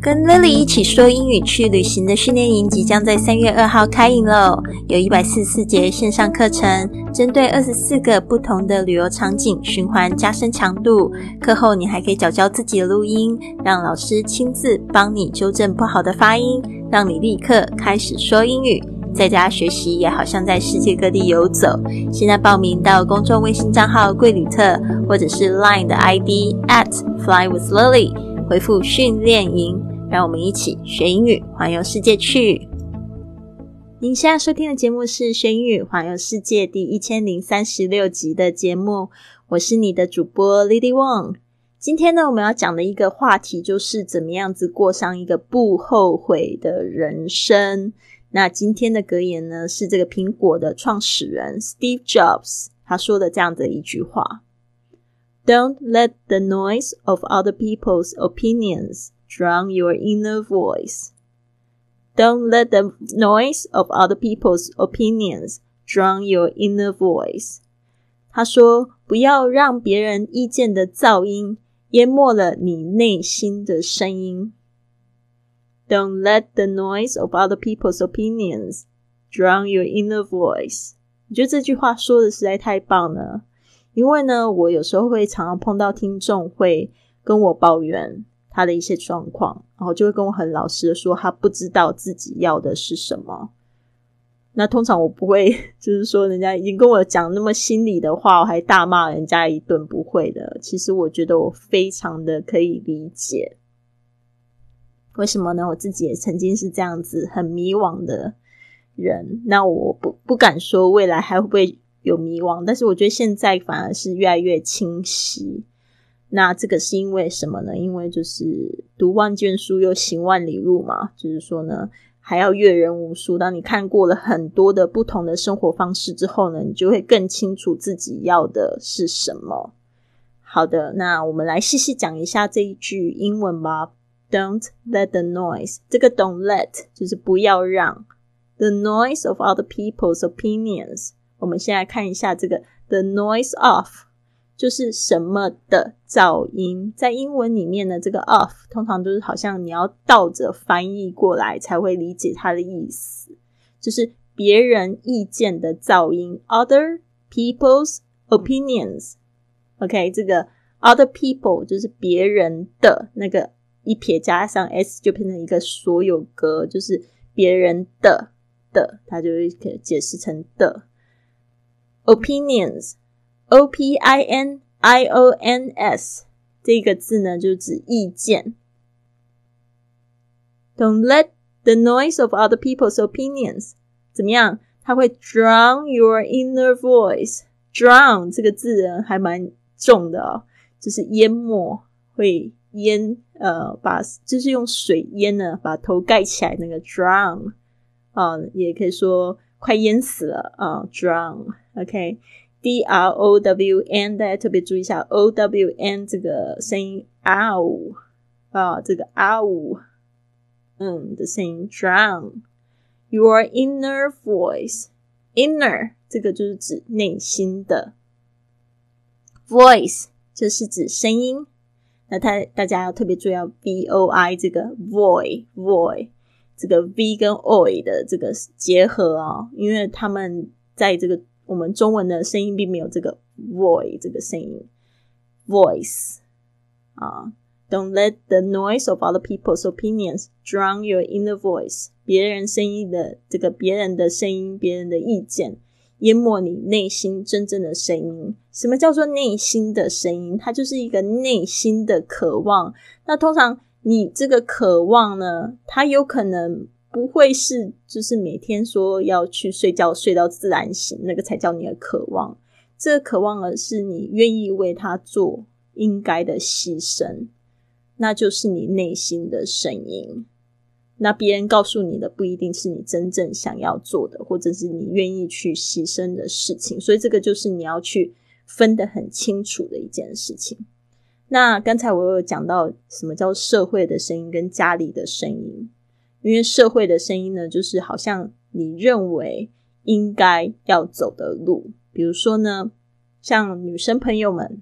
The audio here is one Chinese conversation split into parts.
跟 Lily 一起说英语去旅行的训练营即将在三月二号开营喽！有一百四十四节线上课程，针对二十四个不同的旅游场景循环加深强度。课后你还可以找教自己的录音，让老师亲自帮你纠正不好的发音，让你立刻开始说英语。在家学习也好像在世界各地游走。现在报名到公众微信账号“贵旅特”或者是 Line 的 ID at Fly with Lily，回复“训练营”，让我们一起学英语，环游世界去。您现在收听的节目是《学英语环游世界》第一千零三十六集的节目，我是你的主播 Lily Wong。今天呢，我们要讲的一个话题就是怎么样子过上一个不后悔的人生。那今天的格言呢，是这个苹果的创始人 Steve Jobs 他说的这样的一句话 ：“Don't let the noise of other people's opinions drown your inner voice. Don't let the noise of other people's opinions drown your inner voice.” 他说：“不要让别人意见的噪音淹没了你内心的声音。” Don't let the noise of other people's opinions drown your inner voice。我觉得这句话说的实在太棒了， 因为呢，我有时候会常常碰到听众会跟我抱怨他的一些状况，然后就会跟我很老实的说，他不知道自己要的是什么。那通常我不会，就是说人家已经跟我讲那么心里的话，我还大骂人家一顿，不会的。其实我觉得我非常的可以理解。为什么呢？我自己也曾经是这样子很迷惘的人。那我不不敢说未来还会不会有迷惘，但是我觉得现在反而是越来越清晰。那这个是因为什么呢？因为就是读万卷书又行万里路嘛，就是说呢，还要阅人无数。当你看过了很多的不同的生活方式之后呢，你就会更清楚自己要的是什么。好的，那我们来细细讲一下这一句英文吧。Don't let the noise，这个 don't let 就是不要让 the noise of other people's opinions。我们先来看一下这个 the noise of，就是什么的噪音。在英文里面呢，这个 of 通常都是好像你要倒着翻译过来才会理解它的意思，就是别人意见的噪音，other people's opinions。OK，这个 other people 就是别人的那个。一撇加上 s 就变成一个所有格，就是别人的的，它就会解释成的 opinions，o p i n i o n s 这个字呢，就指意见。Don't let the noise of other people's opinions 怎么样？它会 drown your inner voice。drown 这个字呢，还蛮重的哦，就是淹没，会。淹，呃，把就是用水淹呢，把头盖起来，那个 drown 啊，也可以说快淹死了啊，drown，OK，D R O W N，大家特别注意一下，O W N 这个声音，ow 啊，这个 ow，嗯的声音，drown，your inner voice，inner 这个就是指内心的，voice 就是指声音。那他大家要特别注意要 v o i 这个 voice voice 这个 v 跟 o i 的这个结合啊，因为他们在这个我们中文的声音并没有这个 VOI 这个声音 voice 啊，Don't let the noise of other people's opinions drown your inner voice。别人声音的这个别人的声音，别人的意见。淹没你内心真正的声音。什么叫做内心的声音？它就是一个内心的渴望。那通常你这个渴望呢，它有可能不会是就是每天说要去睡觉睡到自然醒，那个才叫你的渴望。这个渴望而是你愿意为他做应该的牺牲，那就是你内心的声音。那别人告诉你的不一定是你真正想要做的，或者是你愿意去牺牲的事情，所以这个就是你要去分得很清楚的一件事情。那刚才我有讲到什么叫社会的声音跟家里的声音，因为社会的声音呢，就是好像你认为应该要走的路，比如说呢，像女生朋友们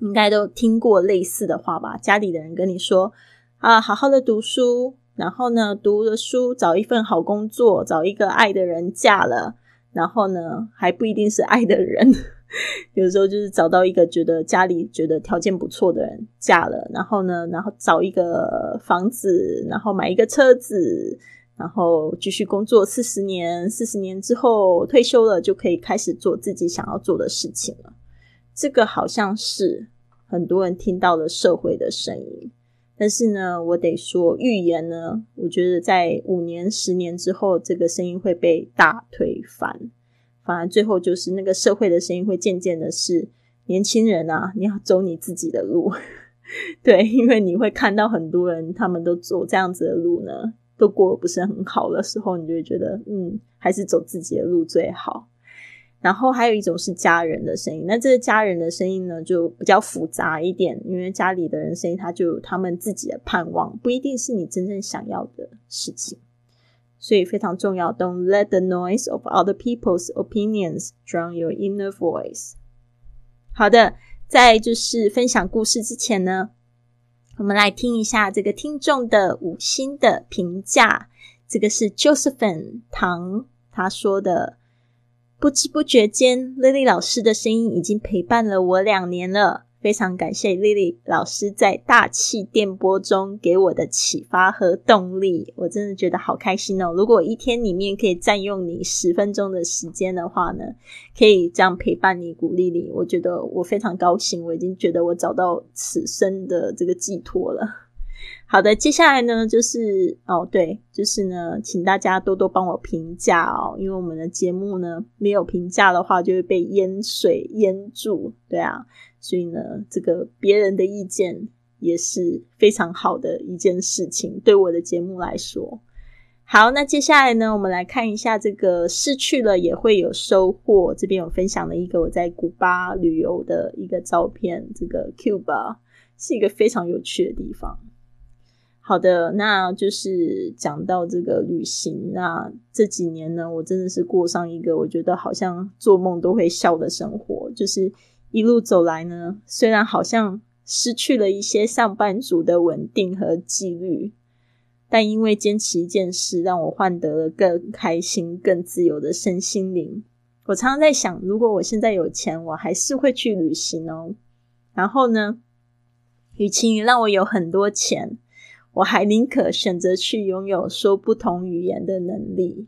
应该都听过类似的话吧，家里的人跟你说。啊，好好的读书，然后呢，读了书，找一份好工作，找一个爱的人，嫁了，然后呢，还不一定是爱的人，有时候就是找到一个觉得家里觉得条件不错的人，嫁了，然后呢，然后找一个房子，然后买一个车子，然后继续工作四十年，四十年之后退休了，就可以开始做自己想要做的事情了。这个好像是很多人听到了社会的声音。但是呢，我得说，预言呢，我觉得在五年、十年之后，这个声音会被大推翻。反而最后就是那个社会的声音会渐渐的是年轻人啊，你要走你自己的路。对，因为你会看到很多人他们都走这样子的路呢，都过得不是很好的时候，你就会觉得，嗯，还是走自己的路最好。然后还有一种是家人的声音，那这个家人的声音呢，就比较复杂一点，因为家里的人声音，他就有他们自己的盼望，不一定是你真正想要的事情，所以非常重要。Don't let the noise of other people's opinions drown your inner voice。好的，在就是分享故事之前呢，我们来听一下这个听众的五星的评价。这个是 Josephine 唐他说的。不知不觉间，Lily 老师的声音已经陪伴了我两年了。非常感谢 Lily 老师在大气电波中给我的启发和动力，我真的觉得好开心哦！如果一天里面可以占用你十分钟的时间的话呢，可以这样陪伴你、鼓励你，我觉得我非常高兴。我已经觉得我找到此生的这个寄托了。好的，接下来呢，就是哦，对，就是呢，请大家多多帮我评价哦，因为我们的节目呢，没有评价的话就会被淹水淹住，对啊，所以呢，这个别人的意见也是非常好的一件事情，对我的节目来说。好，那接下来呢，我们来看一下这个失去了也会有收获，这边有分享了一个我在古巴旅游的一个照片，这个 Cuba 是一个非常有趣的地方。好的，那就是讲到这个旅行。那这几年呢，我真的是过上一个我觉得好像做梦都会笑的生活。就是一路走来呢，虽然好像失去了一些上班族的稳定和纪律，但因为坚持一件事，让我换得了更开心、更自由的身心灵。我常常在想，如果我现在有钱，我还是会去旅行哦。然后呢，与其让我有很多钱。我还宁可选择去拥有说不同语言的能力。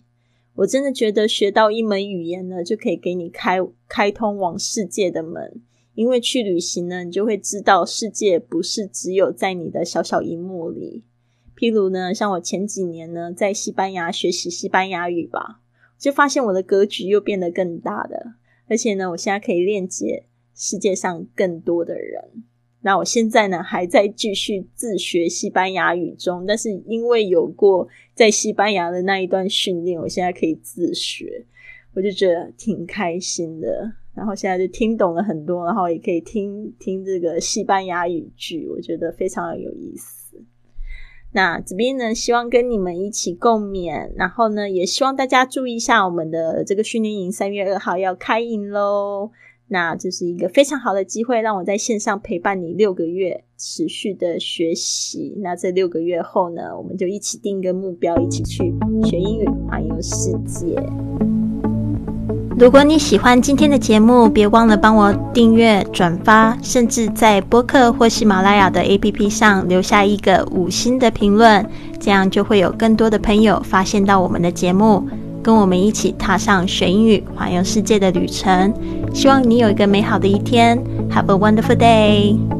我真的觉得学到一门语言呢，就可以给你开开通往世界的门。因为去旅行呢，你就会知道世界不是只有在你的小小荧幕里。譬如呢，像我前几年呢，在西班牙学习西班牙语吧，就发现我的格局又变得更大了，而且呢，我现在可以链接世界上更多的人。那我现在呢，还在继续自学西班牙语中，但是因为有过在西班牙的那一段训练，我现在可以自学，我就觉得挺开心的。然后现在就听懂了很多，然后也可以听听这个西班牙语剧，我觉得非常的有意思。那这边呢，希望跟你们一起共勉，然后呢，也希望大家注意一下我们的这个训练营，三月二号要开营喽。那这是一个非常好的机会，让我在线上陪伴你六个月，持续的学习。那这六个月后呢，我们就一起定一个目标，一起去学英语，环游世界。如果你喜欢今天的节目，别忘了帮我订阅、转发，甚至在播客或喜马拉雅的 APP 上留下一个五星的评论，这样就会有更多的朋友发现到我们的节目。跟我们一起踏上学英语、环游世界的旅程，希望你有一个美好的一天。Have a wonderful day.